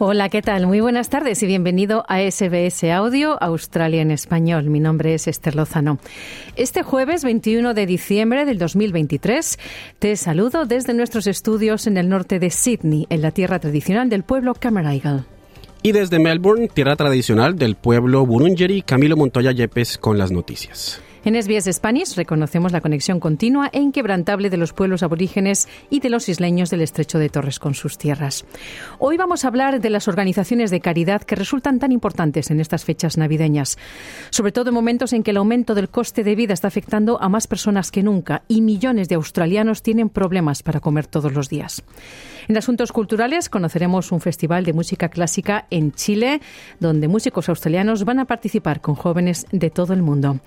Hola, ¿qué tal? Muy buenas tardes y bienvenido a SBS Audio Australia en Español. Mi nombre es Esther Lozano. Este jueves 21 de diciembre del 2023 te saludo desde nuestros estudios en el norte de Sydney, en la tierra tradicional del pueblo Cammeraygal. Y desde Melbourne, tierra tradicional del pueblo Burungeri, Camilo Montoya Yepes con las noticias. En SBS Spanish reconocemos la conexión continua e inquebrantable de los pueblos aborígenes y de los isleños del estrecho de Torres con sus tierras. Hoy vamos a hablar de las organizaciones de caridad que resultan tan importantes en estas fechas navideñas, sobre todo en momentos en que el aumento del coste de vida está afectando a más personas que nunca y millones de australianos tienen problemas para comer todos los días. En asuntos culturales conoceremos un festival de música clásica en Chile, donde músicos australianos van a participar con jóvenes de todo el mundo.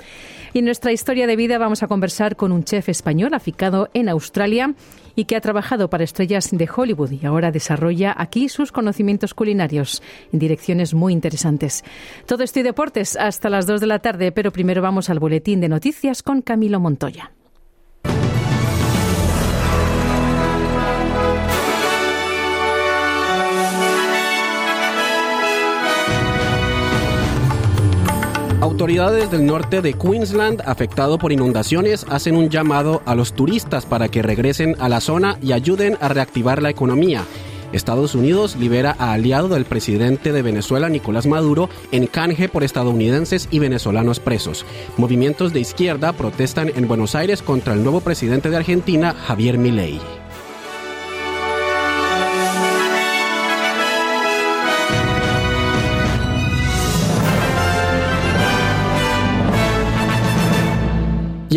Y en nuestra historia de vida vamos a conversar con un chef español aficado en Australia y que ha trabajado para estrellas de Hollywood y ahora desarrolla aquí sus conocimientos culinarios en direcciones muy interesantes. Todo esto y deportes hasta las 2 de la tarde, pero primero vamos al boletín de noticias con Camilo Montoya. Autoridades del norte de Queensland, afectado por inundaciones, hacen un llamado a los turistas para que regresen a la zona y ayuden a reactivar la economía. Estados Unidos libera a aliado del presidente de Venezuela, Nicolás Maduro, en canje por estadounidenses y venezolanos presos. Movimientos de izquierda protestan en Buenos Aires contra el nuevo presidente de Argentina, Javier Milei.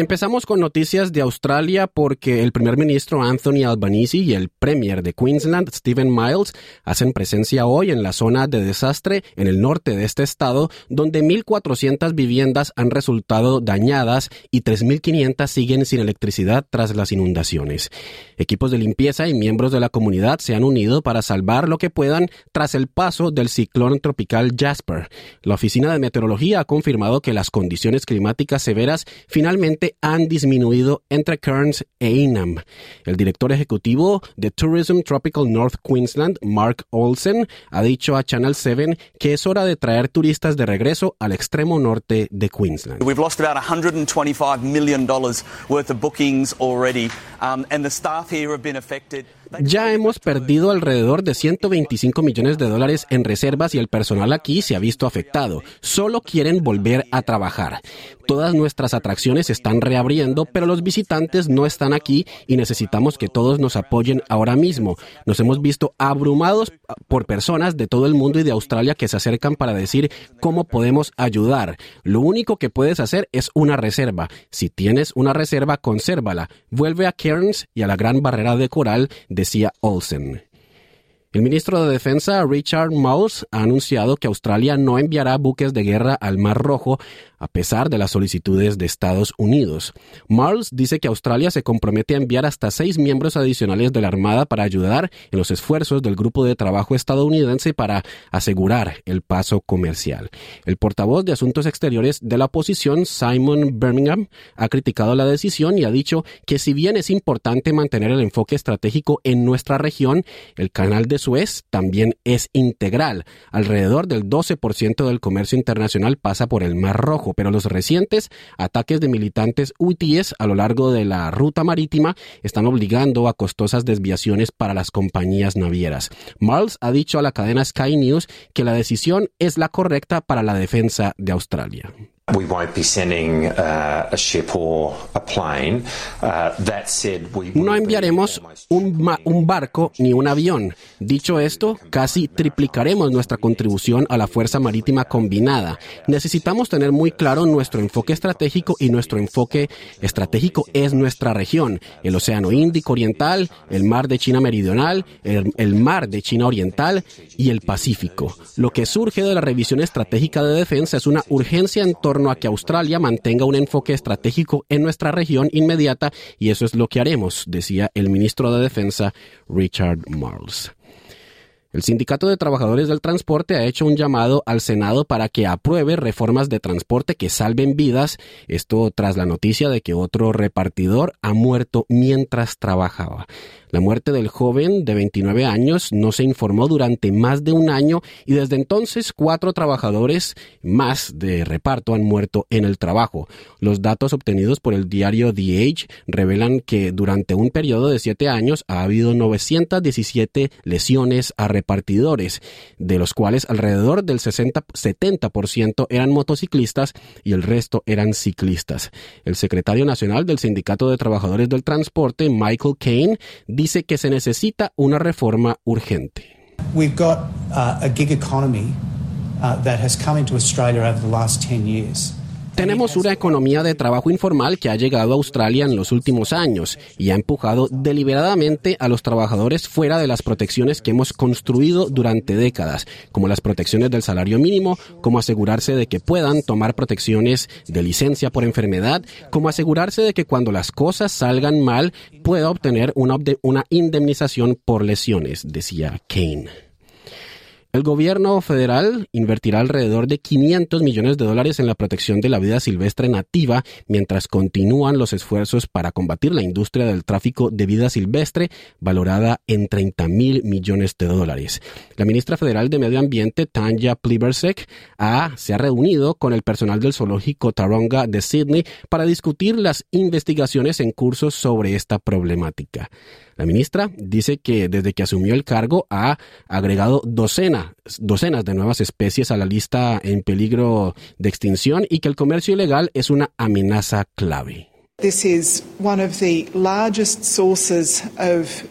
Empezamos con noticias de Australia porque el primer ministro Anthony Albanese y el premier de Queensland, Stephen Miles, hacen presencia hoy en la zona de desastre en el norte de este estado, donde 1.400 viviendas han resultado dañadas y 3.500 siguen sin electricidad tras las inundaciones. Equipos de limpieza y miembros de la comunidad se han unido para salvar lo que puedan tras el paso del ciclón tropical Jasper. La Oficina de Meteorología ha confirmado que las condiciones climáticas severas finalmente han disminuido entre Cairns e Inam. El director ejecutivo de Tourism Tropical North Queensland, Mark Olsen, ha dicho a Channel 7 que es hora de traer turistas de regreso al extremo norte de Queensland. We've lost about 125 million dollars worth of bookings already, um, and the staff here have been affected. Ya hemos perdido alrededor de 125 millones de dólares en reservas y el personal aquí se ha visto afectado. Solo quieren volver a trabajar. Todas nuestras atracciones están reabriendo, pero los visitantes no están aquí y necesitamos que todos nos apoyen ahora mismo. Nos hemos visto abrumados por personas de todo el mundo y de Australia que se acercan para decir cómo podemos ayudar. Lo único que puedes hacer es una reserva. Si tienes una reserva, consérvala. Vuelve a Cairns y a la Gran Barrera de Coral, decía Olsen. El ministro de Defensa, Richard Marles, ha anunciado que Australia no enviará buques de guerra al Mar Rojo a pesar de las solicitudes de Estados Unidos. Marles dice que Australia se compromete a enviar hasta seis miembros adicionales de la Armada para ayudar en los esfuerzos del grupo de trabajo estadounidense para asegurar el paso comercial. El portavoz de Asuntos Exteriores de la oposición, Simon Birmingham, ha criticado la decisión y ha dicho que si bien es importante mantener el enfoque estratégico en nuestra región, el canal de Suez también es integral. Alrededor del 12% del comercio internacional pasa por el Mar Rojo pero los recientes ataques de militantes hutíes a lo largo de la ruta marítima están obligando a costosas desviaciones para las compañías navieras. Marles ha dicho a la cadena Sky News que la decisión es la correcta para la defensa de Australia. No enviaremos un, un, barco ni un avión. Dicho esto, casi triplicaremos nuestra contribución a la Fuerza Marítima Combinada. Necesitamos tener muy claro nuestro enfoque estratégico y nuestro enfoque estratégico es nuestra región, el Océano Índico Oriental, el Mar de China Meridional, el, el Mar de China Oriental y el Pacífico. Lo que surge de la revisión estratégica de defensa es una urgencia en torno torno a que Australia mantenga un enfoque estratégico en nuestra región inmediata y eso es lo que haremos, decía el ministro de Defensa Richard Marles. El Sindicato de Trabajadores del Transporte ha hecho un llamado al Senado para que apruebe reformas de transporte que salven vidas, esto tras la noticia de que otro repartidor ha muerto mientras trabajaba. La muerte del joven de 29 años no se informó durante más de un año y desde entonces cuatro trabajadores más de reparto han muerto en el trabajo. Los datos obtenidos por el diario The Age revelan que durante un periodo de siete años ha habido 917 lesiones a repartidores, de los cuales alrededor del 60, 70% eran motociclistas y el resto eran ciclistas. El secretario nacional del Sindicato de Trabajadores del Transporte, Michael Kane, dice que se necesita una reforma urgente. We've got uh, a gig economy uh, that has come into Australia over the last 10 years. Tenemos una economía de trabajo informal que ha llegado a Australia en los últimos años y ha empujado deliberadamente a los trabajadores fuera de las protecciones que hemos construido durante décadas, como las protecciones del salario mínimo, como asegurarse de que puedan tomar protecciones de licencia por enfermedad, como asegurarse de que cuando las cosas salgan mal pueda obtener una, una indemnización por lesiones, decía Kane. El gobierno federal invertirá alrededor de 500 millones de dólares en la protección de la vida silvestre nativa mientras continúan los esfuerzos para combatir la industria del tráfico de vida silvestre valorada en 30 mil millones de dólares. La ministra federal de Medio Ambiente, Tanya Plibersek, se ha reunido con el personal del zoológico Taronga de Sydney para discutir las investigaciones en curso sobre esta problemática. La ministra dice que desde que asumió el cargo ha agregado docenas de nuevas especies a la lista en peligro de extinción y que el comercio ilegal es una amenaza clave. This is one of the largest sources of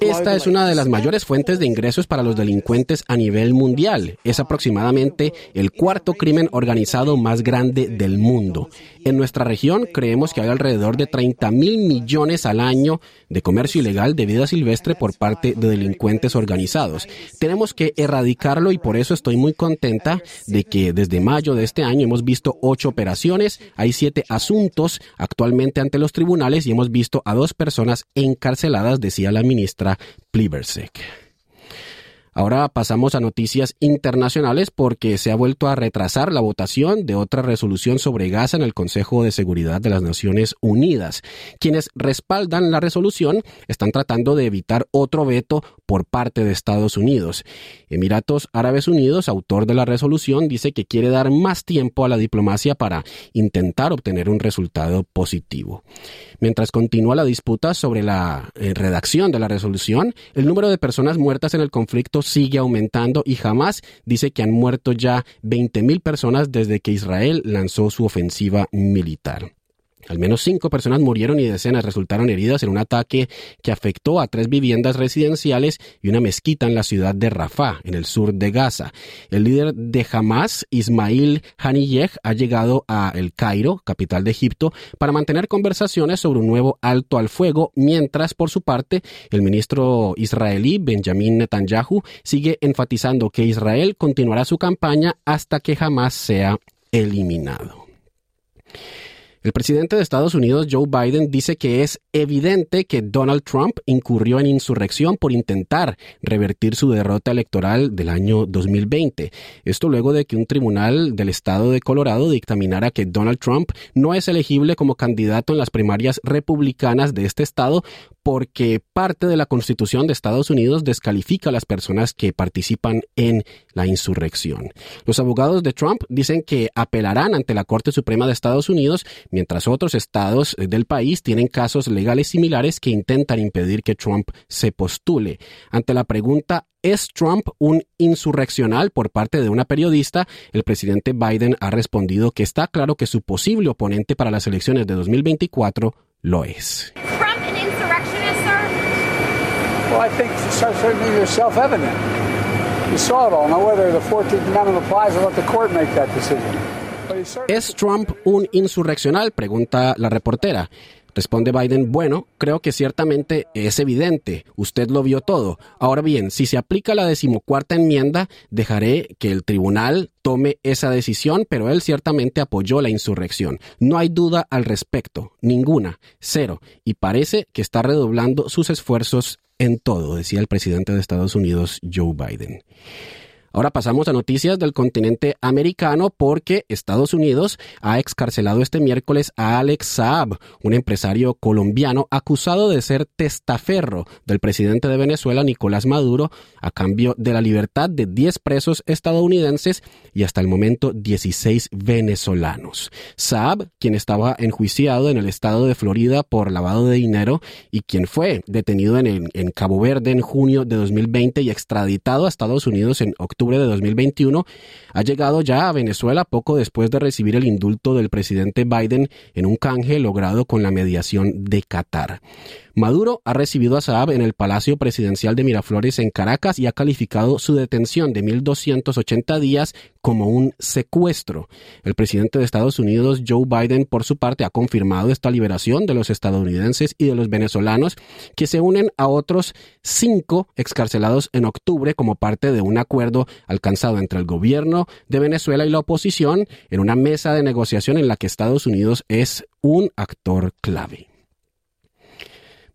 esta es una de las mayores fuentes de ingresos para los delincuentes a nivel mundial. Es aproximadamente el cuarto crimen organizado más grande del mundo. En nuestra región creemos que hay alrededor de 30 mil millones al año de comercio ilegal de vida silvestre por parte de delincuentes organizados. Tenemos que erradicarlo y por eso estoy muy contenta de que desde mayo de este año hemos visto ocho operaciones, hay siete asuntos actualmente ante los tribunales y hemos visto a dos personas en encarceladas, decía la ministra Plibersek. Ahora pasamos a noticias internacionales porque se ha vuelto a retrasar la votación de otra resolución sobre Gaza en el Consejo de Seguridad de las Naciones Unidas. Quienes respaldan la resolución están tratando de evitar otro veto por parte de Estados Unidos. Emiratos Árabes Unidos, autor de la resolución, dice que quiere dar más tiempo a la diplomacia para intentar obtener un resultado positivo. Mientras continúa la disputa sobre la eh, redacción de la resolución, el número de personas muertas en el conflicto sigue aumentando y jamás dice que han muerto ya 20.000 personas desde que Israel lanzó su ofensiva militar. Al menos cinco personas murieron y decenas resultaron heridas en un ataque que afectó a tres viviendas residenciales y una mezquita en la ciudad de Rafah, en el sur de Gaza. El líder de Hamas, Ismail Haniyeh, ha llegado a El Cairo, capital de Egipto, para mantener conversaciones sobre un nuevo alto al fuego, mientras, por su parte, el ministro israelí Benjamin Netanyahu sigue enfatizando que Israel continuará su campaña hasta que Hamas sea eliminado. El presidente de Estados Unidos, Joe Biden, dice que es evidente que Donald Trump incurrió en insurrección por intentar revertir su derrota electoral del año 2020. Esto luego de que un tribunal del estado de Colorado dictaminara que Donald Trump no es elegible como candidato en las primarias republicanas de este estado porque parte de la Constitución de Estados Unidos descalifica a las personas que participan en la insurrección. Los abogados de Trump dicen que apelarán ante la Corte Suprema de Estados Unidos, mientras otros estados del país tienen casos legales similares que intentan impedir que Trump se postule. Ante la pregunta ¿Es Trump un insurreccional por parte de una periodista? El presidente Biden ha respondido que está claro que su posible oponente para las elecciones de 2024 lo es. Well, I think certainly self-evident. You saw it all. Now, whether the 14th Amendment applies, let the court make that decision. ¿Es Trump un insurreccional? Pregunta la reportera. Responde Biden, bueno, creo que ciertamente es evidente, usted lo vio todo. Ahora bien, si se aplica la decimocuarta enmienda, dejaré que el tribunal tome esa decisión, pero él ciertamente apoyó la insurrección. No hay duda al respecto, ninguna, cero, y parece que está redoblando sus esfuerzos en todo, decía el presidente de Estados Unidos, Joe Biden. Ahora pasamos a noticias del continente americano porque Estados Unidos ha excarcelado este miércoles a Alex Saab, un empresario colombiano acusado de ser testaferro del presidente de Venezuela, Nicolás Maduro, a cambio de la libertad de 10 presos estadounidenses y hasta el momento 16 venezolanos. Saab, quien estaba enjuiciado en el estado de Florida por lavado de dinero y quien fue detenido en, en Cabo Verde en junio de 2020 y extraditado a Estados Unidos en octubre de 2021, ha llegado ya a Venezuela poco después de recibir el indulto del presidente Biden en un canje logrado con la mediación de Qatar. Maduro ha recibido a Saab en el Palacio Presidencial de Miraflores en Caracas y ha calificado su detención de 1.280 días como un secuestro. El presidente de Estados Unidos, Joe Biden, por su parte, ha confirmado esta liberación de los estadounidenses y de los venezolanos que se unen a otros cinco excarcelados en octubre como parte de un acuerdo alcanzado entre el gobierno de Venezuela y la oposición en una mesa de negociación en la que Estados Unidos es un actor clave.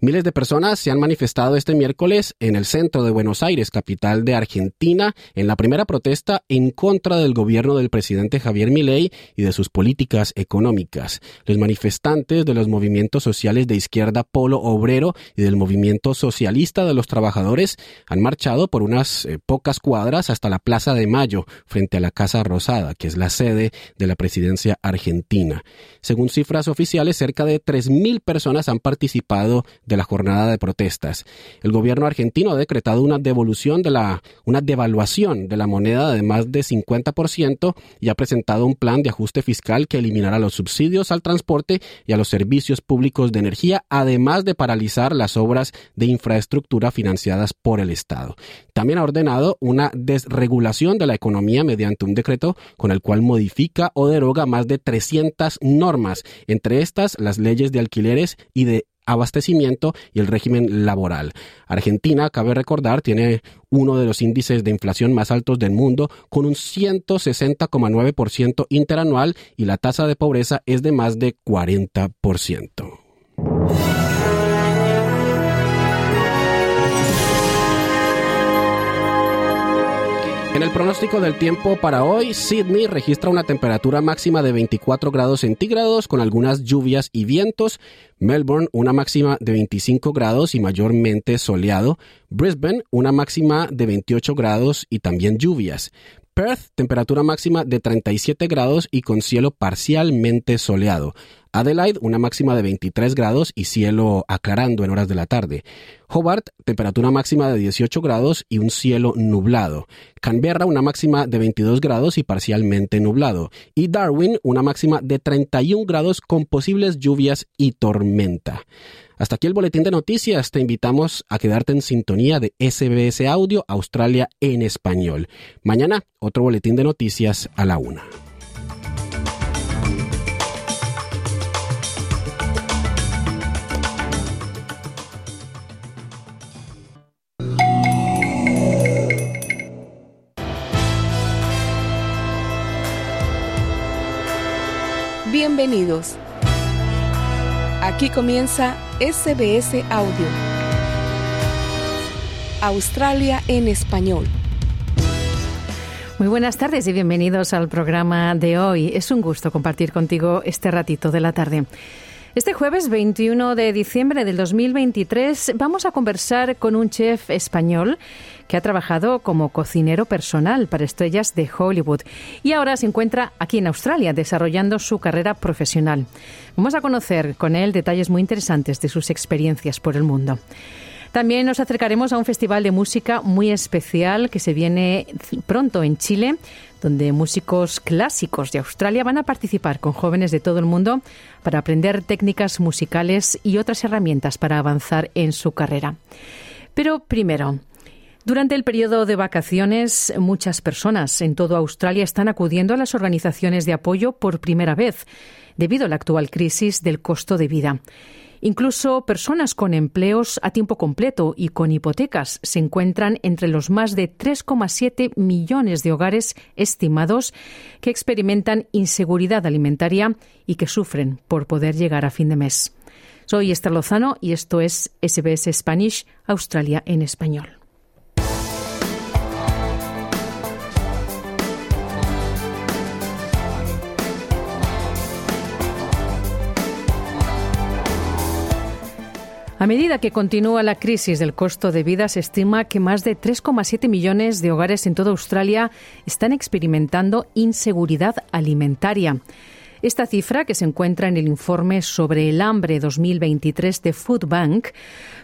Miles de personas se han manifestado este miércoles en el centro de Buenos Aires, capital de Argentina, en la primera protesta en contra del gobierno del presidente Javier Milei y de sus políticas económicas. Los manifestantes de los movimientos sociales de izquierda Polo Obrero y del movimiento socialista de los trabajadores han marchado por unas eh, pocas cuadras hasta la Plaza de Mayo, frente a la Casa Rosada, que es la sede de la presidencia argentina. Según cifras oficiales, cerca de 3.000 personas han participado la jornada de protestas. El gobierno argentino ha decretado una devolución de la, una devaluación de la moneda de más de 50% y ha presentado un plan de ajuste fiscal que eliminará los subsidios al transporte y a los servicios públicos de energía, además de paralizar las obras de infraestructura financiadas por el Estado. También ha ordenado una desregulación de la economía mediante un decreto con el cual modifica o deroga más de 300 normas, entre estas las leyes de alquileres y de abastecimiento y el régimen laboral. Argentina, cabe recordar, tiene uno de los índices de inflación más altos del mundo, con un 160,9% interanual y la tasa de pobreza es de más de 40%. En el pronóstico del tiempo para hoy, Sydney registra una temperatura máxima de 24 grados centígrados con algunas lluvias y vientos. Melbourne una máxima de 25 grados y mayormente soleado. Brisbane una máxima de 28 grados y también lluvias. Perth, temperatura máxima de 37 grados y con cielo parcialmente soleado. Adelaide, una máxima de 23 grados y cielo aclarando en horas de la tarde. Hobart, temperatura máxima de 18 grados y un cielo nublado. Canberra, una máxima de 22 grados y parcialmente nublado. Y Darwin, una máxima de 31 grados con posibles lluvias y tormenta. Hasta aquí el boletín de noticias. Te invitamos a quedarte en sintonía de SBS Audio Australia en español. Mañana, otro boletín de noticias a la una. Bienvenidos. Aquí comienza SBS Audio. Australia en español. Muy buenas tardes y bienvenidos al programa de hoy. Es un gusto compartir contigo este ratito de la tarde. Este jueves 21 de diciembre del 2023 vamos a conversar con un chef español que ha trabajado como cocinero personal para estrellas de Hollywood y ahora se encuentra aquí en Australia desarrollando su carrera profesional. Vamos a conocer con él detalles muy interesantes de sus experiencias por el mundo. También nos acercaremos a un festival de música muy especial que se viene pronto en Chile, donde músicos clásicos de Australia van a participar con jóvenes de todo el mundo para aprender técnicas musicales y otras herramientas para avanzar en su carrera. Pero primero, durante el periodo de vacaciones, muchas personas en toda Australia están acudiendo a las organizaciones de apoyo por primera vez, debido a la actual crisis del costo de vida. Incluso personas con empleos a tiempo completo y con hipotecas se encuentran entre los más de 3,7 millones de hogares estimados que experimentan inseguridad alimentaria y que sufren por poder llegar a fin de mes. Soy Esther Lozano y esto es SBS Spanish, Australia en español. A medida que continúa la crisis del costo de vida, se estima que más de 3,7 millones de hogares en toda Australia están experimentando inseguridad alimentaria. Esta cifra, que se encuentra en el informe sobre el hambre 2023 de Food Bank,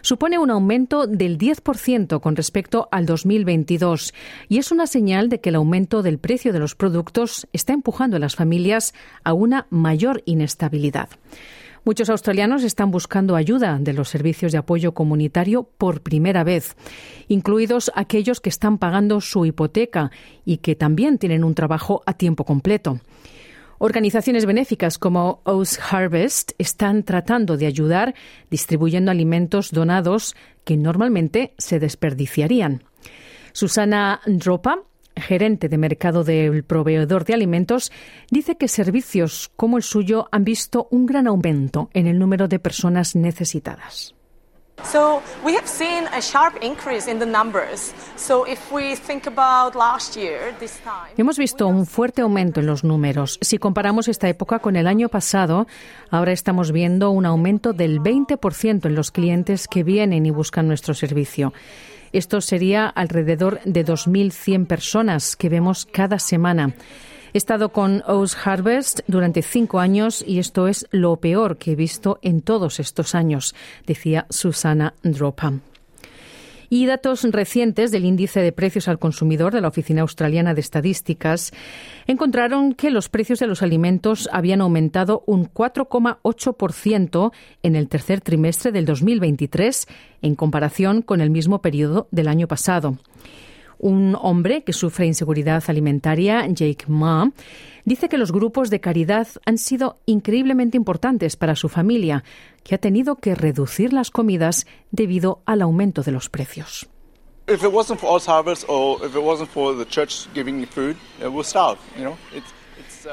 supone un aumento del 10% con respecto al 2022 y es una señal de que el aumento del precio de los productos está empujando a las familias a una mayor inestabilidad. Muchos australianos están buscando ayuda de los servicios de apoyo comunitario por primera vez, incluidos aquellos que están pagando su hipoteca y que también tienen un trabajo a tiempo completo. Organizaciones benéficas como O's Harvest están tratando de ayudar distribuyendo alimentos donados que normalmente se desperdiciarían. Susana Dropa gerente de mercado del proveedor de alimentos, dice que servicios como el suyo han visto un gran aumento en el número de personas necesitadas. Hemos visto un fuerte aumento en los números. Si comparamos esta época con el año pasado, ahora estamos viendo un aumento del 20% en los clientes que vienen y buscan nuestro servicio. Esto sería alrededor de 2.100 personas que vemos cada semana. He estado con O's Harvest durante cinco años y esto es lo peor que he visto en todos estos años, decía Susana Dropa. Y datos recientes del índice de precios al consumidor de la Oficina Australiana de Estadísticas encontraron que los precios de los alimentos habían aumentado un 4,8% en el tercer trimestre del 2023 en comparación con el mismo periodo del año pasado. Un hombre que sufre inseguridad alimentaria, Jake Ma, dice que los grupos de caridad han sido increíblemente importantes para su familia, que ha tenido que reducir las comidas debido al aumento de los precios.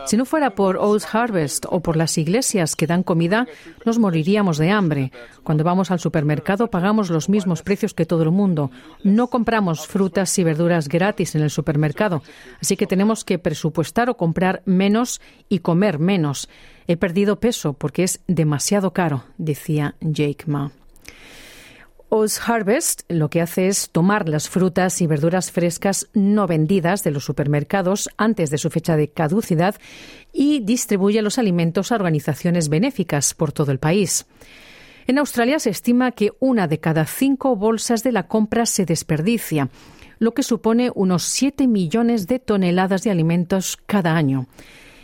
Si no fuera por Old Harvest o por las iglesias que dan comida, nos moriríamos de hambre. Cuando vamos al supermercado pagamos los mismos precios que todo el mundo. No compramos frutas y verduras gratis en el supermercado, así que tenemos que presupuestar o comprar menos y comer menos. He perdido peso porque es demasiado caro, decía Jake Ma. Oz Harvest lo que hace es tomar las frutas y verduras frescas no vendidas de los supermercados antes de su fecha de caducidad y distribuye los alimentos a organizaciones benéficas por todo el país. En Australia se estima que una de cada cinco bolsas de la compra se desperdicia, lo que supone unos 7 millones de toneladas de alimentos cada año.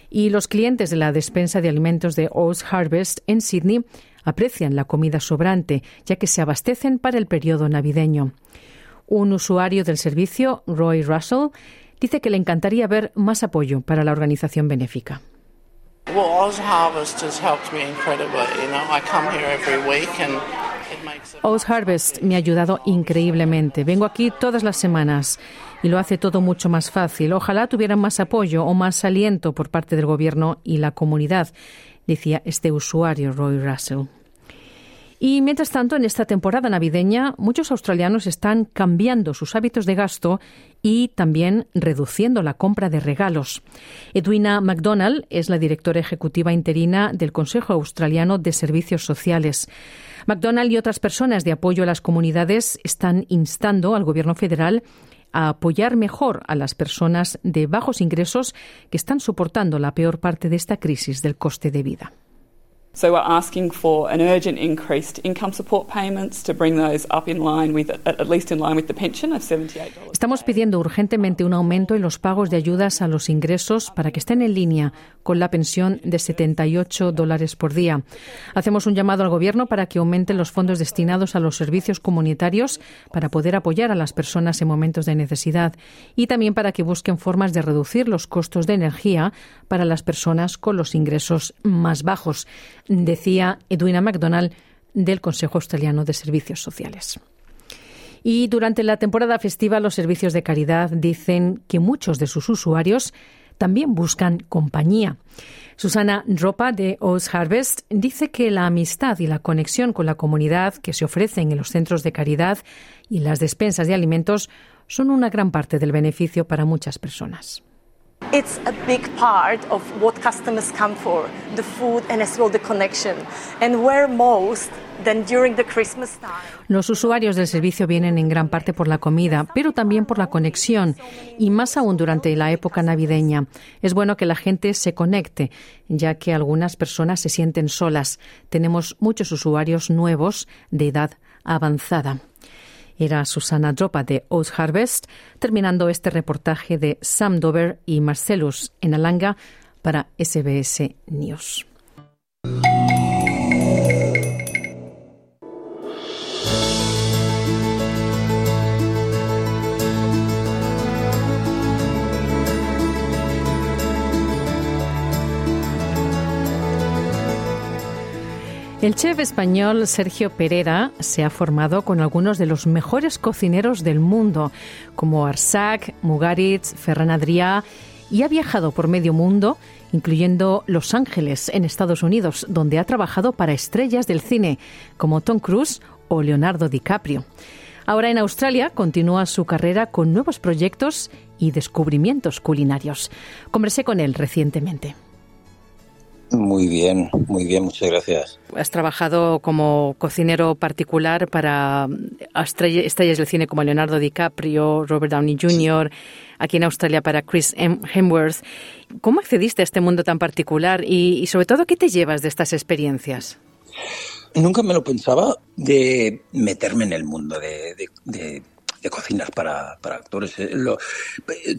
Y los clientes de la despensa de alimentos de Oz Harvest en Sydney aprecian la comida sobrante, ya que se abastecen para el periodo navideño. Un usuario del servicio, Roy Russell, dice que le encantaría ver más apoyo para la organización benéfica. Oz Harvest me ha ayudado increíblemente. Vengo aquí todas las semanas y lo hace todo mucho más fácil. Ojalá tuvieran más apoyo o más aliento por parte del gobierno y la comunidad decía este usuario Roy Russell. Y mientras tanto, en esta temporada navideña, muchos australianos están cambiando sus hábitos de gasto y también reduciendo la compra de regalos. Edwina McDonald es la directora ejecutiva interina del Consejo Australiano de Servicios Sociales. McDonald y otras personas de apoyo a las comunidades están instando al Gobierno federal a apoyar mejor a las personas de bajos ingresos que están soportando la peor parte de esta crisis del coste de vida. So we're asking for an urgent increased income support payments to bring those up in line with, at least in line with the pension of $78. Estamos pidiendo urgentemente un aumento en los pagos de ayudas a los ingresos para que estén en línea con la pensión de 78 dólares por día. Hacemos un llamado al Gobierno para que aumente los fondos destinados a los servicios comunitarios para poder apoyar a las personas en momentos de necesidad y también para que busquen formas de reducir los costos de energía para las personas con los ingresos más bajos decía Edwina MacDonald del Consejo Australiano de Servicios Sociales. Y durante la temporada festiva, los servicios de caridad dicen que muchos de sus usuarios también buscan compañía. Susana Ropa de Oz Harvest dice que la amistad y la conexión con la comunidad que se ofrecen en los centros de caridad y las despensas de alimentos son una gran parte del beneficio para muchas personas. It's a big part of what customers come for, the food and as well the connection. And where most than during the Christmas time. Los usuarios del servicio vienen en gran parte por la comida, pero también por la conexión y más aún durante la época navideña. Es bueno que la gente se conecte, ya que algunas personas se sienten solas. Tenemos muchos usuarios nuevos de edad avanzada. Era Susana Dropa de Oz Harvest, terminando este reportaje de Sam Dover y Marcellus en Alanga para SBS News. El chef español Sergio Pereira se ha formado con algunos de los mejores cocineros del mundo, como Arsac, Mugaritz, Ferran Adrià, y ha viajado por medio mundo, incluyendo Los Ángeles, en Estados Unidos, donde ha trabajado para estrellas del cine, como Tom Cruise o Leonardo DiCaprio. Ahora en Australia continúa su carrera con nuevos proyectos y descubrimientos culinarios. Conversé con él recientemente. Muy bien, muy bien, muchas gracias. Has trabajado como cocinero particular para estrellas del cine como Leonardo DiCaprio, Robert Downey Jr., aquí en Australia para Chris Hemsworth. ¿Cómo accediste a este mundo tan particular y, sobre todo qué te llevas de estas experiencias? Nunca me lo pensaba de meterme en el mundo de, de, cocinar para, actores. Eh,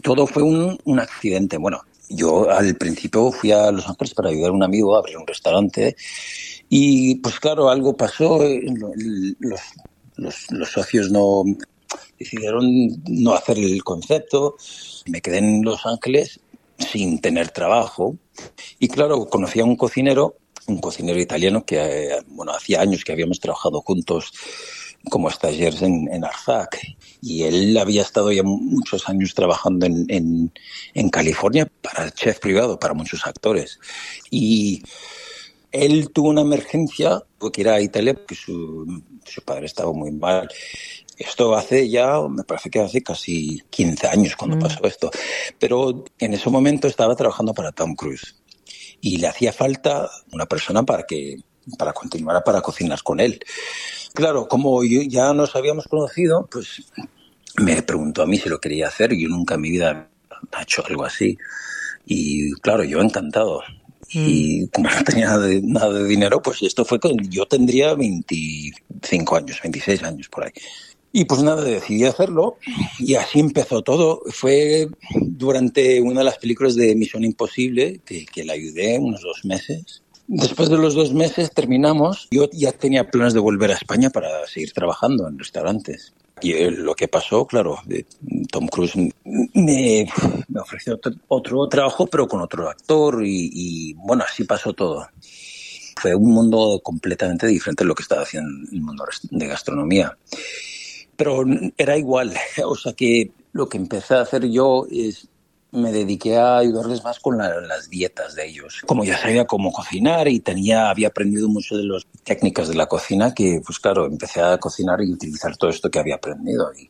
todo fue un, un accidente. Bueno, yo al principio fui a Los Ángeles para ayudar a un amigo a abrir un restaurante y pues claro, algo pasó, eh, los, los, socios no decidieron no hacer el concepto, me quedé en Los Ángeles sin tener trabajo y claro, conocí a un cocinero, un cocinero italiano que, eh, bueno, hacía años que habíamos trabajado juntos como stagiaires en, en Arzac. Y él había estado ya muchos años trabajando en, en, en California para chef privado, para muchos actores. Y él tuvo una emergencia, porque era a Italia, porque su, su padre estaba muy mal. Esto hace ya, me parece que hace casi 15 años cuando mm. pasó esto. Pero en ese momento estaba trabajando para Tom Cruise. Y le hacía falta una persona para que para continuar para cocinar con él. Claro, como ya nos habíamos conocido, pues me preguntó a mí si lo quería hacer. Yo nunca en mi vida he hecho algo así. Y claro, yo encantado. Y mm. como no tenía nada de, nada de dinero, pues esto fue con, yo tendría 25 años, 26 años por ahí. Y pues nada, decidí hacerlo y así empezó todo. Fue durante una de las películas de Misión Imposible que, que le ayudé unos dos meses Después de los dos meses terminamos. Yo ya tenía planes de volver a España para seguir trabajando en restaurantes. Y eh, lo que pasó, claro, Tom Cruise me, me ofreció otro trabajo, pero con otro actor, y, y, bueno, así pasó todo. Fue un mundo completamente diferente de lo que estaba haciendo en el mundo de gastronomía. Pero era igual, o sea que lo que empecé a hacer yo es me dediqué a ayudarles más con las dietas de ellos. Como ya sabía cómo cocinar y tenía, había aprendido mucho de las técnicas de la cocina, que pues claro, empecé a cocinar y utilizar todo esto que había aprendido. Y,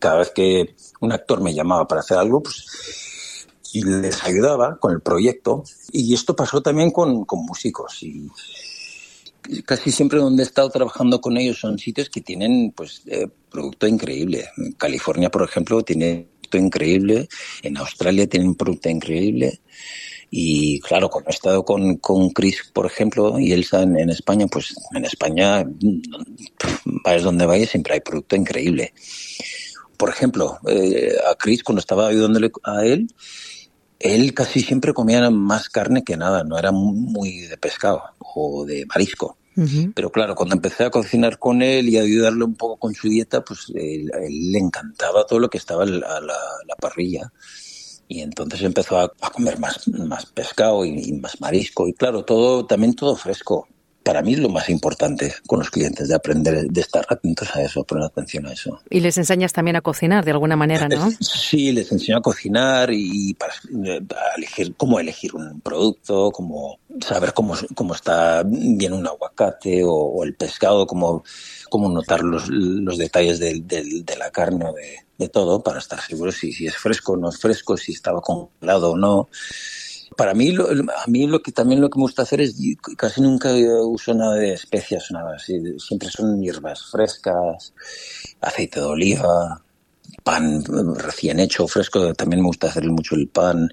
cada vez que un actor me llamaba para hacer algo, pues y les ayudaba con el proyecto. Y esto pasó también con, con músicos. Y casi siempre donde he estado trabajando con ellos son sitios que tienen pues eh, producto increíble. California, por ejemplo, tiene increíble, en Australia tienen un producto increíble. Y claro, cuando he estado con, con Chris, por ejemplo, y Elsa en, en España, pues en España, vayas donde vayas, siempre hay producto increíble. Por ejemplo, eh, a Chris, cuando estaba ayudándole a él, él casi siempre comía más carne que nada, no era muy de pescado o de marisco. Pero claro, cuando empecé a cocinar con él y a ayudarle un poco con su dieta, pues él, él le encantaba todo lo que estaba a la, la, parrilla. Y entonces empezó a, comer más, más pescado y, más marisco. Y claro, todo, también todo fresco. Para mí es lo más importante con los clientes, de aprender, de estar atentos a eso, poner atención a eso. Y les enseñas también a cocinar de alguna manera, ¿no? Sí, les enseño a cocinar y para a elegir cómo elegir un producto, cómo saber cómo, cómo está bien un aguacate o, el pescado, cómo, cómo notar los, los detalles de, de la carne o de, de, todo para estar seguros si, si es fresco o no es fresco, si estaba congelado o no. Para mí, lo, a mí lo que también lo que me gusta hacer es casi nunca uso nada de especias, nada. Siempre son hierbas frescas, aceite de oliva, pan recién hecho, fresco. También me gusta hacer mucho el pan,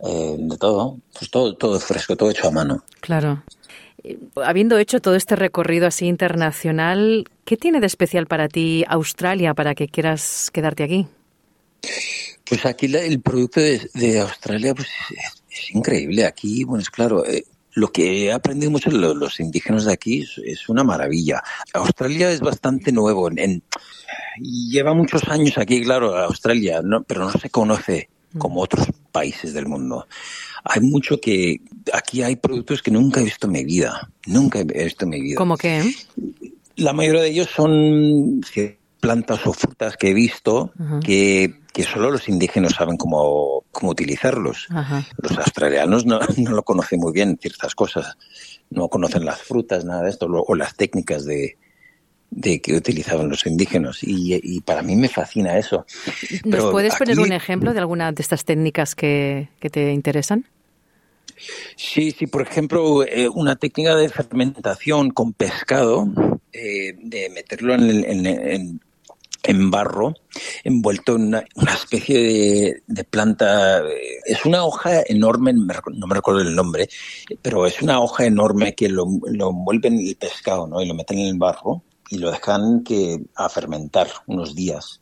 eh, de todo. Pues todo, todo fresco, todo hecho a mano. Claro. Habiendo hecho todo este recorrido así internacional, ¿qué tiene de especial para ti Australia para que quieras quedarte aquí? Pues aquí el producto de, Australia pues, es, increíble. Aquí, bueno, es claro, eh, lo que he aprendido mucho los, los indígenas de aquí es, una maravilla. Australia es bastante nuevo. En, lleva muchos años aquí, claro, Australia, pero no se conoce como otros países del mundo. Hay mucho que... Aquí hay productos que nunca he visto en mi vida. Nunca he visto en mi vida. ¿Cómo qué? La mayoría de ellos son plantas o frutas que he visto que, solo los indígenas saben cómo, cómo utilizarlos. Los australianos no, no, lo conocen muy bien, ciertas cosas. No conocen las frutas, nada de esto, o las técnicas de, de que utilizaban los indígenas y, para mí me fascina eso. ¿Nos puedes poner un ejemplo de alguna de estas técnicas que, que te interesan? Sí, sí, por ejemplo, eh, una técnica de fermentación con pescado, eh, de meterlo en, en barro, envuelto en una, especie de, planta. Eh, es una hoja enorme, no me recuerdo el nombre, pero es una hoja enorme que lo, lo envuelve en el pescado, ¿no? Y lo meten en el barro y lo dejan que a fermentar unos días.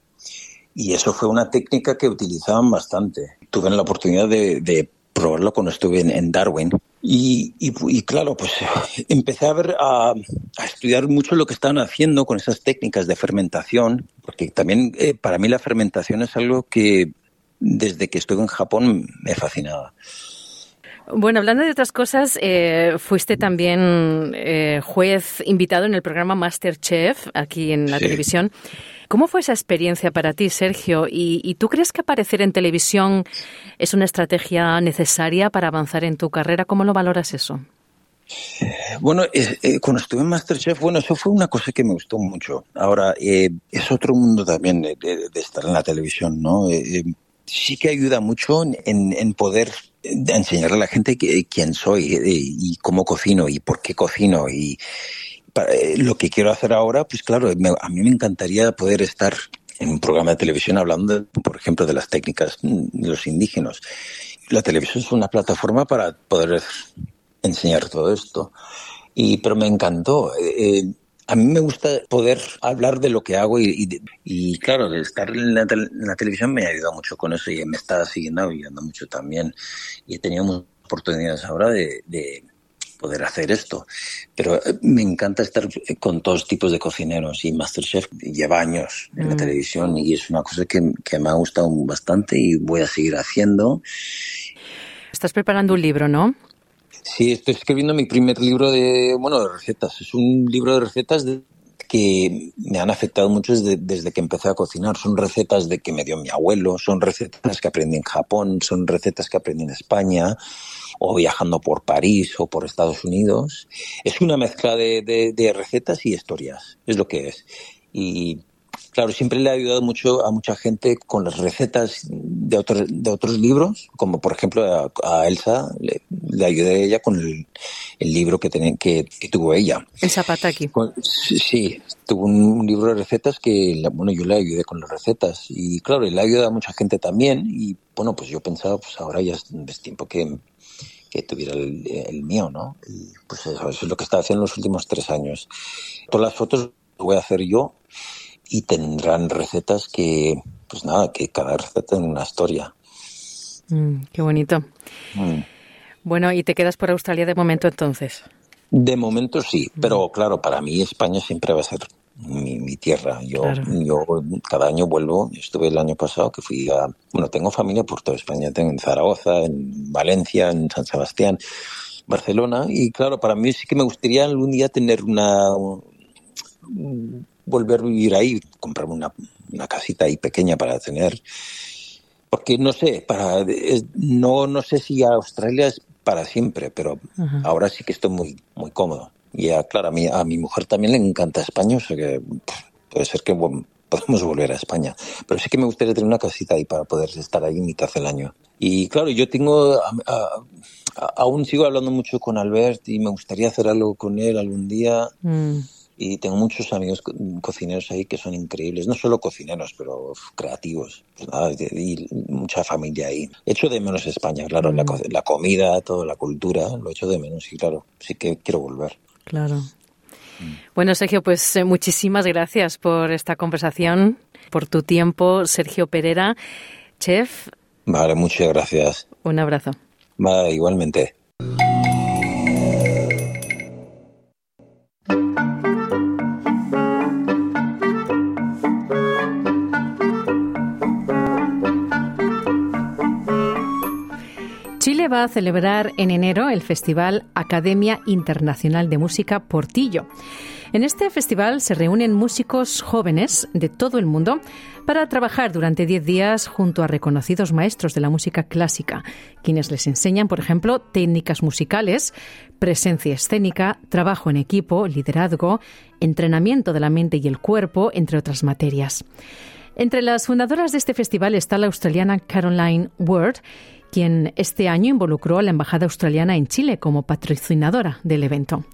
Y eso fue una técnica que utilizaban bastante. Tuve la oportunidad de, de probarlo cuando estuve en, Darwin. Y, y, claro, pues empecé a ver, a, estudiar mucho lo que estaban haciendo con esas técnicas de fermentación, porque también eh, para mí la fermentación es algo que desde que estuve en Japón me fascinaba. Bueno, hablando de otras cosas, eh, fuiste también eh, juez invitado en el programa Masterchef aquí en la televisión. ¿Cómo fue esa experiencia para ti, Sergio? ¿Y, tú crees que aparecer en televisión es una estrategia necesaria para avanzar en tu carrera? ¿Cómo lo valoras eso? Bueno, eh, cuando estuve en Masterchef, bueno, eso fue una cosa que me gustó mucho. Ahora, eh, es otro mundo también de, estar en la televisión, ¿no? Eh, sí que ayuda mucho en, en poder enseñarle a la gente quién soy y cómo cocino y por qué cocino y, eh, lo que quiero hacer ahora, pues claro, a mí me encantaría poder estar en un programa de televisión hablando, por ejemplo, de las técnicas de los indígenas. La televisión es una plataforma para poder enseñar todo esto. Y, pero me encantó. Eh, eh, a mí me gusta poder hablar de lo que hago y, y, claro, estar en la, televisión me ha ayudado mucho con eso y me está siguiendo ayudando mucho también. Y he tenido muchas oportunidades ahora de poder hacer esto. Pero eh, me encanta estar con todos tipos de cocineros y Masterchef lleva años en la mm. televisión y es una cosa que, me ha gustado bastante y voy a seguir haciendo. Estás preparando un libro, ¿no? Sí, estoy escribiendo mi primer libro de, bueno, de recetas. Es un libro de recetas que me han afectado mucho desde, que empecé a cocinar. Son recetas de que me dio mi abuelo, son recetas que aprendí en Japón, son recetas que aprendí en España o viajando por París o por Estados Unidos. Es una mezcla de, recetas y historias, es lo que es. Claro, siempre le ha ayudado mucho a mucha gente con las recetas de otros, de otros libros, como por ejemplo a, Elsa, le, le, ayudé a ella con el, el libro que, que, que, tuvo ella. El Zapataki. sí, tuvo un, libro de recetas que, bueno, yo le ayudé con las recetas y claro, le ha ayudado a mucha gente también y bueno, pues yo pensaba, pues ahora ya es tiempo que que tuviera el, mío, ¿no? Y pues eso, es lo que está haciendo en los últimos tres años. Todas las fotos las voy a hacer yo y tendrán recetas que, pues nada, que cada receta tiene una historia. Mm, qué bonito. Mm. Bueno, ¿y te quedas por Australia de momento entonces? De momento sí, pero claro, para mí España siempre va a ser mi, tierra. Yo, yo cada año vuelvo, estuve el año pasado que fui a, bueno, tengo familia por toda España, tengo en Zaragoza, en Valencia, en San Sebastián. Barcelona. Y claro, para mí sí que me gustaría algún día tener una. Volver a vivir ahí, comprarme una, una casita ahí pequeña para tener. Porque no sé, para, no, no sé si Australia es para siempre, pero ahora sí que estoy muy, muy cómodo. Y a, claro, a mi, a mi mujer también le encanta España, o sea que puede ser que podemos volver a España. Pero sí que me gustaría tener una casita ahí para poder estar ahí mitad del año. Y claro, yo tengo, aún sigo hablando mucho con Albert y me gustaría hacer algo con él algún día. Mm. Y tengo muchos amigos cocineros ahí que son increíbles, no solo cocineros, pero creativos. Pues nada, y mucha familia ahí. Echo de menos España, claro, la, mm. la comida, toda la cultura, lo echo de menos y claro, sí que quiero volver. Claro. Bueno, Sergio, pues eh, muchísimas gracias por esta conversación, por tu tiempo. Sergio Pereira, chef. Vale, muchas gracias. Un abrazo. Vale, igualmente. Va a celebrar en enero el Festival Academia Internacional de Música Portillo. En este festival se reúnen músicos jóvenes de todo el mundo para trabajar durante 10 días junto a reconocidos maestros de la música clásica, quienes les enseñan, por ejemplo, técnicas musicales, presencia escénica, trabajo en equipo, liderazgo, entrenamiento de la mente y el cuerpo, entre otras materias. Entre las fundadoras de este festival está la australiana Caroline Ward, quien este año involucró a la Embajada Australiana en Chile como patrocinadora del evento.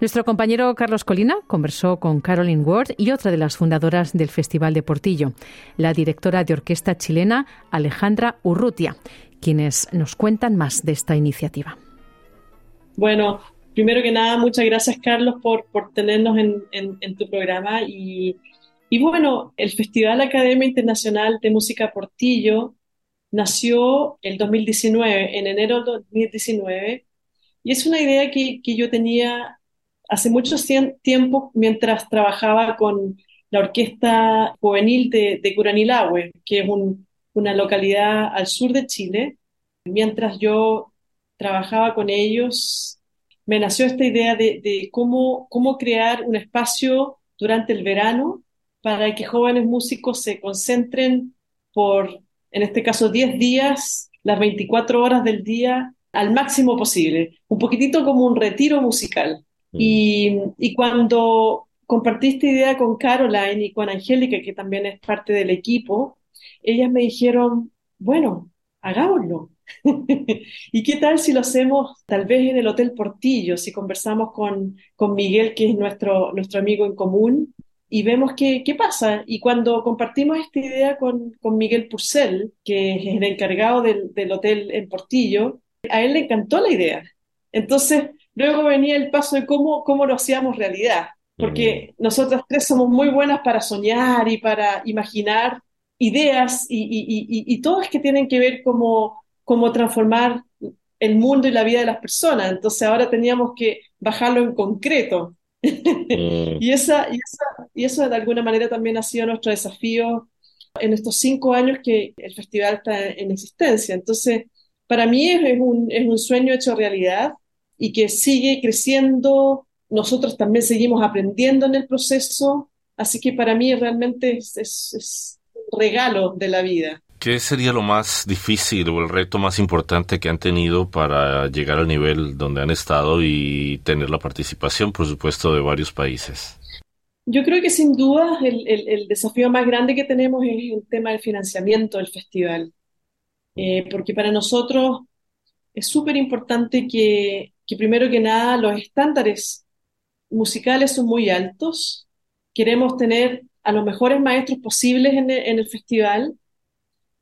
Nuestro compañero Carlos Colina conversó con Caroline Ward y otra de las fundadoras del Festival de Portillo, la directora de orquesta chilena Alejandra Urrutia, quienes nos cuentan más de esta iniciativa. Bueno, primero que nada, muchas gracias Carlos por, por tenernos en, tu programa y, y bueno, el Festival Academia Internacional de Música Portillo nació el 2019, en enero del 2019, y es una idea que, que yo tenía hace mucho tiempo mientras trabajaba con la Orquesta Juvenil de, de Curanilahue, que es una localidad al sur de Chile. Mientras yo trabajaba con ellos, me nació esta idea de, de cómo, cómo crear un espacio durante el verano para que jóvenes músicos se concentren por en este caso 10 días, las 24 horas del día al máximo posible, un poquitito como un retiro musical. Mm. Y, cuando compartí esta idea con Caroline y con Angélica, que también es parte del equipo, ellas me dijeron, bueno, hagámoslo. ¿Y qué tal si lo hacemos tal vez en el Hotel Portillo, si conversamos con, con Miguel, que es nuestro, nuestro amigo en común, y vemos qué, qué pasa. Y cuando compartimos esta idea con, con Miguel Purcell, que es el encargado del, del, hotel en Portillo, a él le encantó la idea. Entonces, luego venía el paso de cómo, cómo lo hacíamos realidad, porque mm. nosotras tres somos muy buenas para soñar y para imaginar ideas y, y, y, y todas que tienen que ver como cómo transformar el mundo y la vida de las personas. Entonces ahora teníamos que bajarlo en concreto. Mm. y, esa, y, esa, y eso de alguna manera también ha sido nuestro desafío en estos cinco años que el festival está en existencia. Entonces, para mí es, un, es un sueño hecho realidad y que sigue creciendo. Nosotros también seguimos aprendiendo en el proceso. Así que para mí realmente es, es, es un regalo de la vida. ¿Qué sería lo más difícil o el reto más importante que han tenido para llegar al nivel donde han estado y tener la participación, por supuesto, de varios países? Yo creo que sin duda el, desafío más grande que tenemos es el tema del financiamiento del festival, eh, porque para nosotros es súper importante que, primero que nada los estándares musicales son muy altos, queremos tener a los mejores maestros posibles en el festival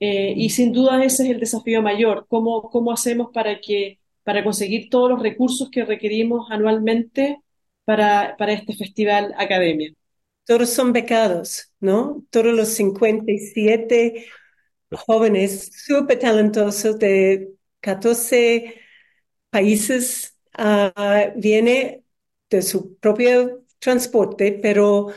eh, y sin duda ese es el desafío mayor, cómo, cómo hacemos para, que, para conseguir todos los recursos que requerimos anualmente para, para este festival Academia. Todos son becados, ¿no? Todos los 57 jóvenes súper talentosos de 14 países uh, viene de su propio transporte, pero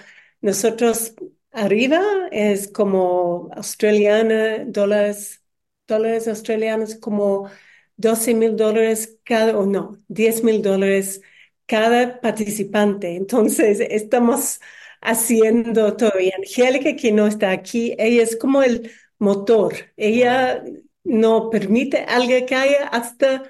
nosotros Arriba es como australiana, dólares, dólares australianos como 12 mil dólares cada, o no, 10 mil dólares cada participante. Entonces, estamos haciendo todo. Y Angélica, que no está aquí, ella es como el motor. Ella no permite algo que haya hasta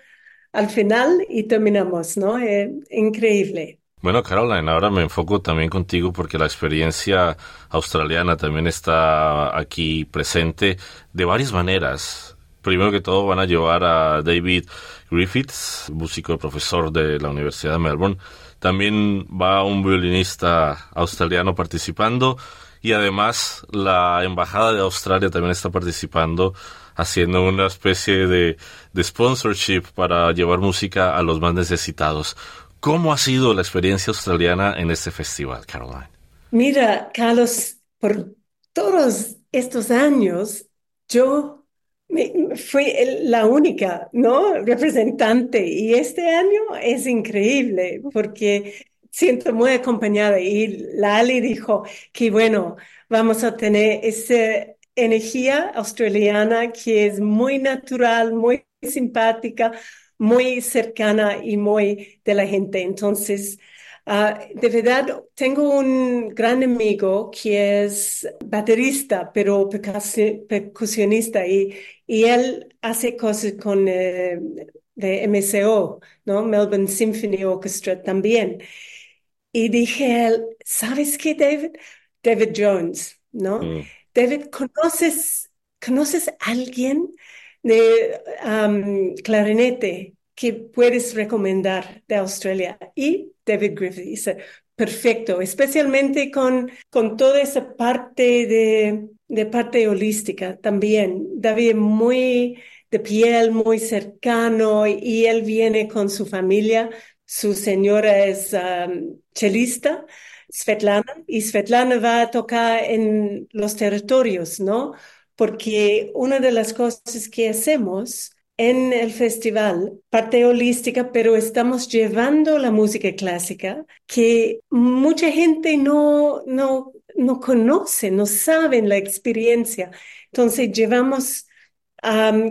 al final y terminamos, ¿no? Es increíble. Bueno, Caroline, ahora me enfoco también contigo porque la experiencia australiana también está aquí presente de varias maneras. Primero que todo van a llevar a David Griffiths, músico y profesor de la Universidad de Melbourne. También va un violinista australiano participando y además la Embajada de Australia también está participando haciendo una especie de, de sponsorship para llevar música a los más necesitados. ¿Cómo ha sido la experiencia australiana en este festival, Caroline? Mira, Carlos, por todos estos años, yo fui la única, ¿no? Representante. Y este año es increíble porque siento muy acompañada. Y Lali dijo que, bueno, vamos a tener esa energía australiana que es muy natural, muy simpática, muy cercana y muy de la gente. Entonces, ah, de verdad, tengo un gran amigo que es baterista, pero percusionista y, y él hace cosas con eh, de MCO, ¿no? Melbourne Symphony Orchestra también. Y dije, ¿sabes qué, David? David Jones, ¿no? Mm. David, ¿conoces, ¿conoces a alguien de clarinete que puedes recomendar de Australia? Y David Griffith dice, perfecto, especialmente con, con toda esa parte de, de parte holística también. David muy de piel, muy cercano y él viene con su familia. Su señora es chelista, Svetlana, y Svetlana va a tocar en los territorios, ¿no? Porque una de las cosas que hacemos en el festival, parte holística, pero estamos llevando la música clásica que mucha gente no, no, no conoce, no saben la experiencia. Entonces llevamos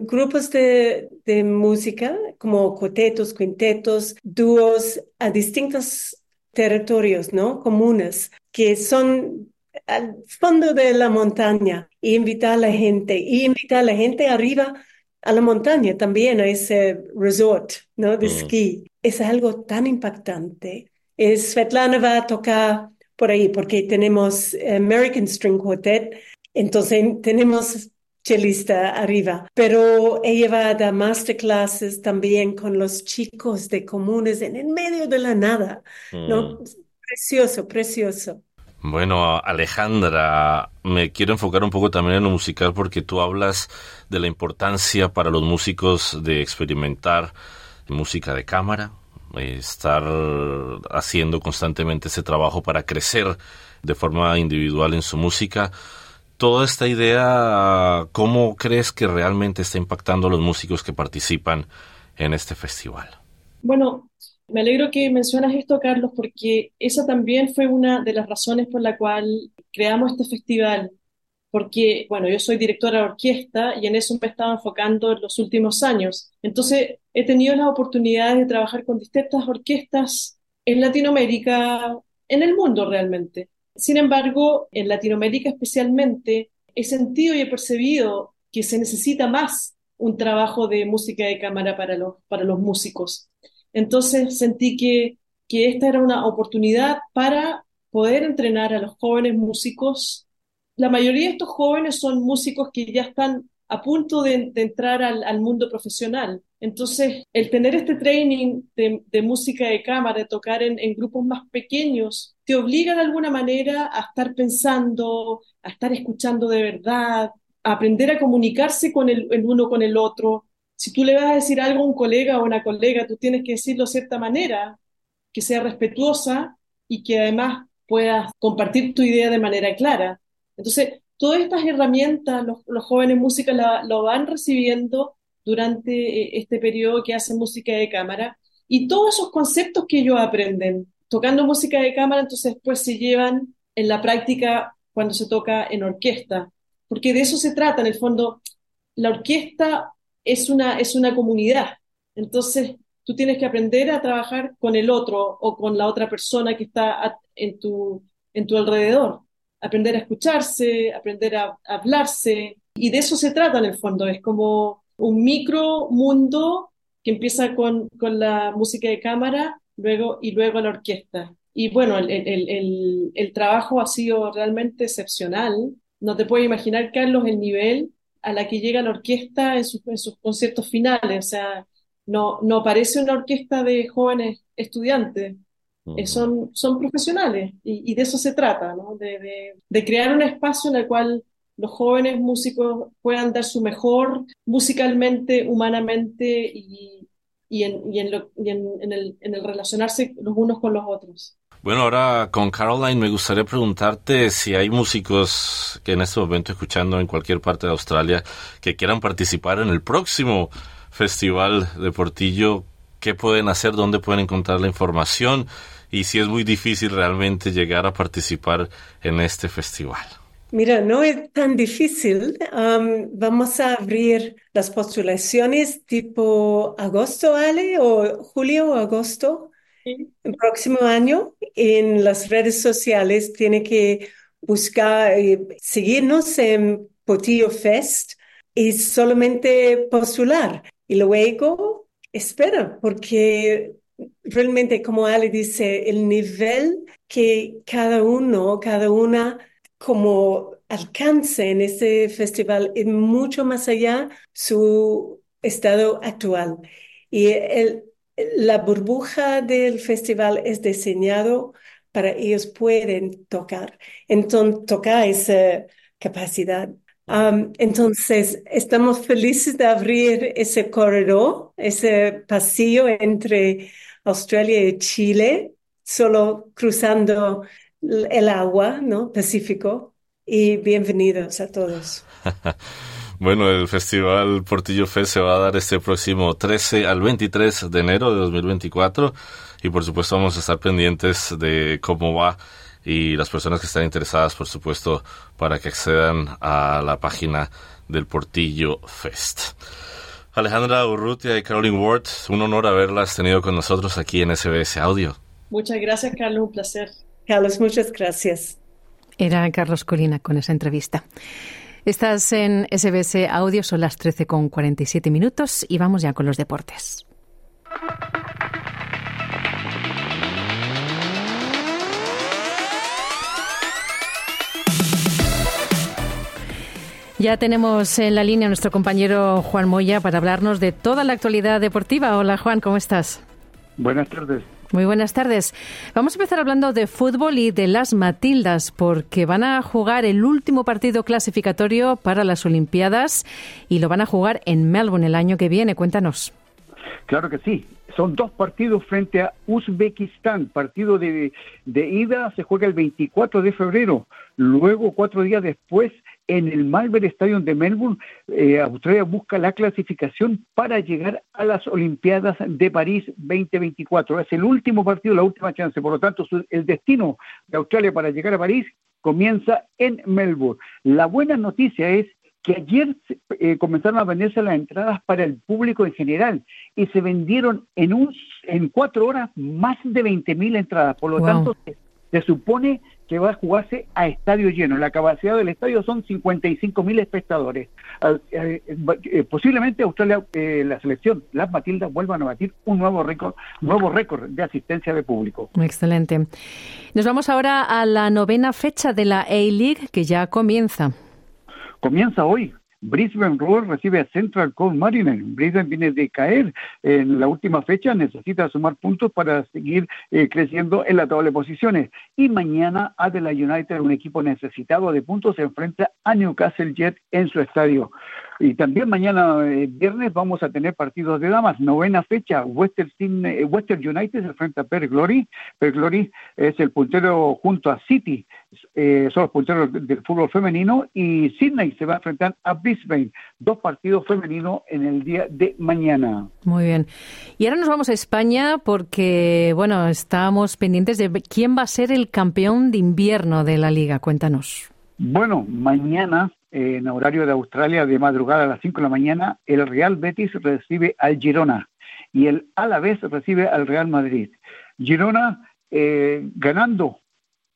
grupos de, de música como cuartetos, quintetos, dúos a distintos territorios, ¿no? Comunes, que son al fondo de la montaña y invitar a la gente y invitar a la gente arriba a la montaña también, a ese resort ¿no? de mm. esquí. Es algo tan impactante. Es, Svetlana va a tocar por ahí porque tenemos American String Quartet, entonces tenemos chelista arriba, pero ella va a dar masterclasses también con los chicos de comunes en el medio de la nada, ¿no? Mm. Precioso, precioso. Bueno, Alejandra, me quiero enfocar un poco también en lo musical porque tú hablas de la importancia para los músicos de experimentar música de cámara, estar haciendo constantemente ese trabajo para crecer de forma individual en su música. Toda esta idea, ¿cómo crees que realmente está impactando a los músicos que participan en este festival? Bueno, me alegro que mencionas esto, Carlos, porque esa también fue una de las razones por la cual creamos este festival. Porque, bueno, yo soy directora de orquesta y en eso me estaba enfocando en los últimos años. Entonces, he tenido la oportunidad de trabajar con distintas orquestas en Latinoamérica, en el mundo realmente. Sin embargo, en Latinoamérica especialmente, he sentido y he percibido que se necesita más un trabajo de música de cámara para los, para los músicos. Entonces sentí que, que esta era una oportunidad para poder entrenar a los jóvenes músicos. La mayoría de estos jóvenes son músicos que ya están a punto de, entrar al, mundo profesional. Entonces, el tener este training de, música de cámara, de tocar en, grupos más pequeños, te obliga de alguna manera a estar pensando, a estar escuchando de verdad, a aprender a comunicarse con el uno con el otro, si tú le vas a decir algo a un colega o una colega, tú tienes que decirlo de cierta manera, que sea respetuosa y que además puedas compartir tu idea de manera clara. Entonces, todas estas herramientas los, jóvenes músicos lo van recibiendo durante eh, este periodo que hacen música de cámara y todos esos conceptos que ellos aprenden tocando música de cámara, entonces después se llevan en la práctica cuando se toca en orquesta, porque de eso se trata, en el fondo, la orquesta es una, es una comunidad. Entonces, tú tienes que aprender a trabajar con el otro o con la otra persona que está en tu, en tu alrededor. Aprender a escucharse, aprender a, hablarse. Y de eso se trata en el fondo. Es como un micro mundo que empieza con, con la música de cámara luego, y luego la orquesta. Y bueno, el, el, el, el, trabajo ha sido realmente excepcional. No te puedes imaginar, Carlos, el nivel a la que llega la orquesta en sus, en sus conciertos finales. O sea, no, no parece una orquesta de jóvenes estudiantes. Eh, son, son profesionales y, y, de eso se trata, ¿no? de, de, de crear un espacio en el cual los jóvenes músicos puedan dar su mejor musicalmente, humanamente y, y, en, y, en, lo, y en, en, el, en el relacionarse los unos con los otros. Bueno, ahora con Caroline me gustaría preguntarte si hay músicos que en este momento escuchando en cualquier parte de Australia que quieran participar en el próximo Festival de Portillo, ¿qué pueden hacer? ¿Dónde pueden encontrar la información? Y si es muy difícil realmente llegar a participar en este festival. Mira, no es tan difícil. Um, vamos a abrir las postulaciones tipo agosto, Ale, o julio o agosto. El próximo año en las redes sociales tiene que buscar, eh, seguirnos en Potillo Fest y solamente postular. Y luego espera, porque realmente, como Ale dice, el nivel que cada uno, cada una, como alcance en ese festival es mucho más allá su estado actual. Y el, la burbuja del festival es diseñado para ellos pueden tocar, entonces tocar esa capacidad. Entonces, estamos felices de abrir ese corredor, ese pasillo entre Australia y Chile, solo cruzando el agua, ¿no? Pacífico. Y bienvenidos a todos. Bueno, el Festival Portillo Fest se va a dar este próximo 13 al 23 de enero de 2024 y por supuesto vamos a estar pendientes de cómo va y las personas que están interesadas, por supuesto, para que accedan a la página del Portillo Fest. Alejandra Urrutia y Caroline Ward, un honor haberlas tenido con nosotros aquí en SBS Audio. Muchas gracias, Carlos, un placer. Carlos, muchas gracias. Era Carlos Colina con esa entrevista. Estás en SBS Audio, son las 13 con 47 minutos y vamos ya con los deportes. Ya tenemos en la línea a nuestro compañero Juan Moya para hablarnos de toda la actualidad deportiva. Hola Juan, ¿cómo estás? Buenas tardes. Muy buenas tardes. Vamos a empezar hablando de fútbol y de las Matildas, porque van a jugar el último partido clasificatorio para las Olimpiadas y lo van a jugar en Melbourne el año que viene. Cuéntanos. Claro que sí. Son dos partidos frente a Uzbekistán. Partido de, de ida se juega el 24 de febrero. Luego, cuatro días después, en el Malvern Stadium de Melbourne, eh, Australia busca la clasificación para llegar a las Olimpiadas de París 2024. Es el último partido, la última chance. Por lo tanto, el destino de Australia para llegar a París comienza en Melbourne. La buena noticia es que ayer eh, comenzaron a venderse las entradas para el público en general y se vendieron en un en cuatro horas más de 20 mil entradas. Por lo tanto, se supone que va a jugarse a estadio lleno. La capacidad del estadio son 55 mil espectadores. Eh, eh, posiblemente Australia, eh, la selección, las Matildas, vuelvan a batir un nuevo récord, nuevo récord de asistencia de público. Excelente. Nos vamos ahora a la novena fecha de la A-League que ya comienza. Comienza hoy, Brisbane Roar recibe a Central Coast Mariner. Brisbane viene de caer en la última fecha, necesita sumar puntos para seguir eh, creciendo en la tabla de posiciones. Y mañana Adelaide United, un equipo necesitado de puntos, se enfrenta a Newcastle Jet en su estadio. Y también mañana eh, viernes vamos a tener partidos de damas. Novena fecha, Western, eh, Western United se enfrenta a Per Glory. Per Glory es el puntero junto a City, eh, son los punteros del fútbol femenino. Y Sydney se va a enfrentar a Brisbane. Dos partidos femeninos en el día de mañana. Muy bien. Y ahora nos vamos a España porque, bueno, estamos pendientes de quién va a ser el campeón de invierno de la liga. Cuéntanos. Bueno, mañana en horario de Australia de madrugada a las 5 de la mañana, el Real Betis recibe al Girona. y el Alavés recibe al Real Madrid. Girona eh, ganando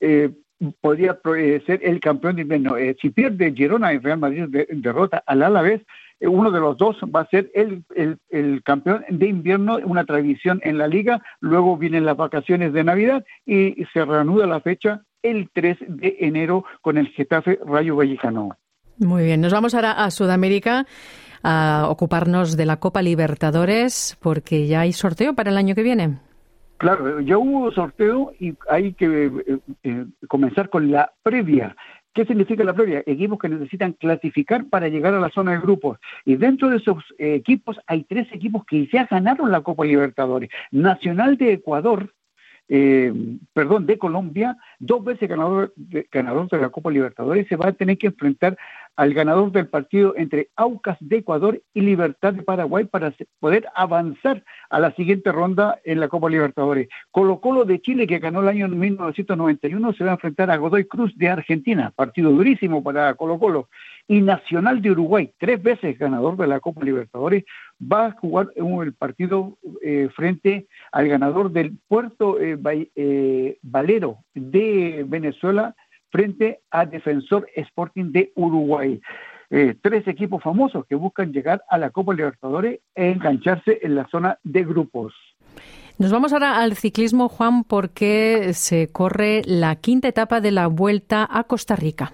eh, podría eh, ser el campeón de invierno. Eh, si pierde Girona y Real Madrid derrota al Alavés, eh, uno de los dos va a ser el, el, campeón de invierno, una tradición en la liga. Luego vienen las vacaciones de Navidad y, se reanuda la fecha el 3 de enero con el Getafe Rayo Vallecano. Muy bien, nos vamos ahora a Sudamérica a ocuparnos de la Copa Libertadores porque ya hay sorteo para el año que viene. Claro, ya hubo sorteo y hay que eh, eh, comenzar con la previa. ¿Qué significa la previa? Equipos que necesitan clasificar para llegar a la zona de grupos. Y dentro de esos equipos hay tres equipos que ya ganaron la Copa Libertadores. Nacional de Ecuador, eh, perdón, de Colombia, dos veces ganador de, ganador de la Copa Libertadores, se va a tener que enfrentar al ganador del partido entre Aucas de Ecuador y Libertad de Paraguay para poder avanzar a la siguiente ronda en la Copa Libertadores. Colo Colo de Chile, que ganó el año 1991, se va a enfrentar a Godoy Cruz de Argentina, partido durísimo para Colo Colo. Y Nacional de Uruguay, tres veces ganador de la Copa Libertadores, va a jugar el partido eh, frente al ganador del Puerto eh, eh, Valero de Venezuela, frente a Defensor Sporting de Uruguay. Eh, tres equipos famosos que buscan llegar a la Copa Libertadores e engancharse en la zona de grupos. Nos vamos ahora al ciclismo, Juan, porque se corre la quinta etapa de la Vuelta a Costa Rica.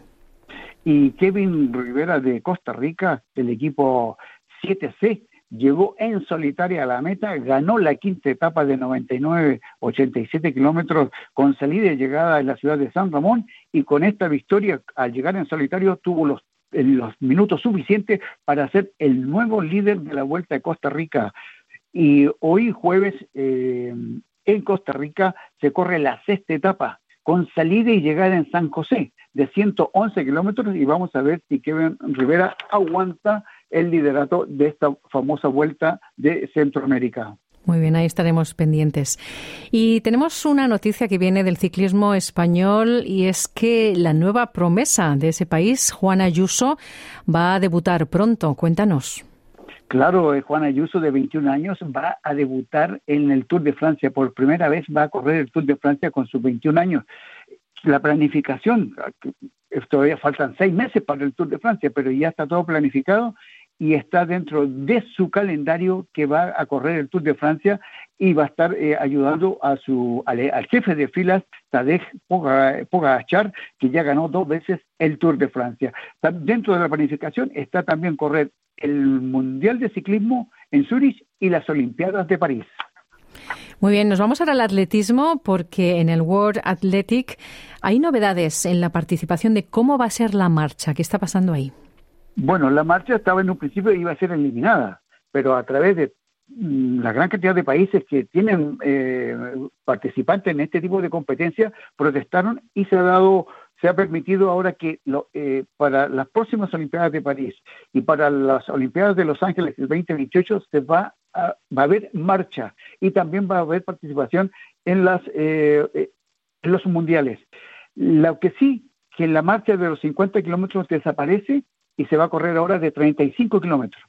Y Kevin Rivera de Costa Rica, del equipo 7C, llegó en solitaria a la meta, ganó la quinta etapa de 99-87 kilómetros con salida y llegada en la ciudad de San Ramón y con esta victoria al llegar en solitario tuvo los, los minutos suficientes para ser el nuevo líder de la Vuelta de Costa Rica. Y hoy jueves eh, en Costa Rica se corre la sexta etapa con salida y llegada en San José de 111 kilómetros y vamos a ver si Kevin Rivera aguanta el liderato de esta famosa vuelta de Centroamérica. Muy bien, ahí estaremos pendientes. Y tenemos una noticia que viene del ciclismo español y es que la nueva promesa de ese país, Juana Ayuso, va a debutar pronto. Cuéntanos. Claro, eh, Juana Ayuso, de 21 años, va a debutar en el Tour de Francia. Por primera vez va a correr el Tour de Francia con sus 21 años. La planificación, todavía faltan seis meses para el Tour de Francia, pero ya está todo planificado y está dentro de su calendario que va a correr el Tour de Francia y va a estar eh, ayudando a su al, jefe de filas Tadej Pogacar que ya ganó dos veces el Tour de Francia. Dentro de la planificación está también correr el Mundial de Ciclismo en Zurich y las Olimpiadas de París. Muy bien, nos vamos ahora al atletismo porque en el World Athletic hay novedades en la participación de cómo va a ser la marcha. ¿Qué está pasando ahí? Bueno, la marcha estaba en un principio iba a ser eliminada, pero a través de mm, la gran cantidad de países que tienen eh, participantes en este tipo de competencias protestaron y se ha dado se ha permitido ahora que eh, para las próximas Olimpiadas de París y para las Olimpiadas de Los Ángeles del 2028 se va a, va a haber marcha y también va a haber participación en las eh, en los mundiales. Lo que sí que la marcha de los 50 kilómetros desaparece y se va a correr ahora de 35 kilómetros.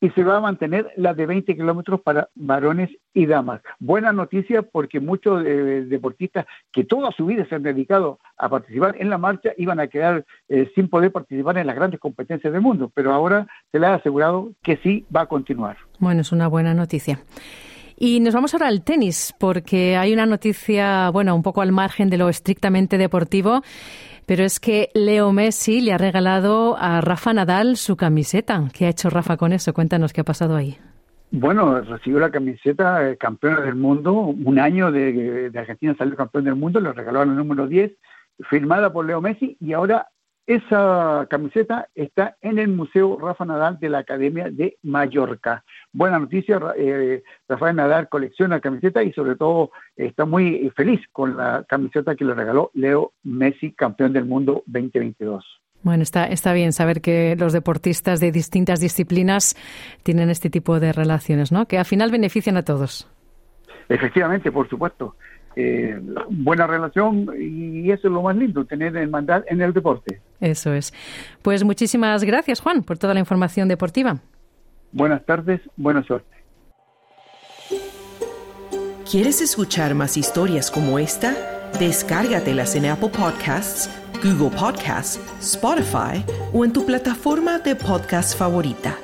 Y se va a mantener la de 20 kilómetros para varones y damas. Buena noticia porque muchos eh, deportistas que toda su vida se han dedicado a participar en la marcha iban a quedar eh, sin poder participar en las grandes competencias del mundo, pero ahora se le ha asegurado que sí va a continuar. Bueno, es una buena noticia. Y nos vamos ahora al tenis, porque hay una noticia, bueno, un poco al margen de lo estrictamente deportivo. Pero es que Leo Messi le ha regalado a Rafa Nadal su camiseta. ¿Qué ha hecho Rafa con eso? Cuéntanos qué ha pasado ahí. Bueno, recibió la camiseta eh, campeona del mundo. Un año de, Argentina salió campeón del mundo, le regaló la número 10, firmada por Leo Messi, y ahora esa camiseta está en el Museo Rafa Nadal de la Academia de Mallorca. Buena noticia, eh, Rafael Nadal colecciona camiseta y sobre todo está muy feliz con la camiseta que le regaló Leo Messi, campeón del mundo 2022. Bueno, está, está bien saber que los deportistas de distintas disciplinas tienen este tipo de relaciones, ¿no? Que al final benefician a todos. Efectivamente, por supuesto eh, buena relación y eso es lo más lindo, tener hermandad en el deporte. Eso es. Pues muchísimas gracias, Juan, por toda la información deportiva. Buenas tardes, buena suerte. ¿Quieres escuchar más historias como esta? Descárgatelas en Apple Podcasts, Google Podcasts, Spotify o en tu plataforma de podcast favorita.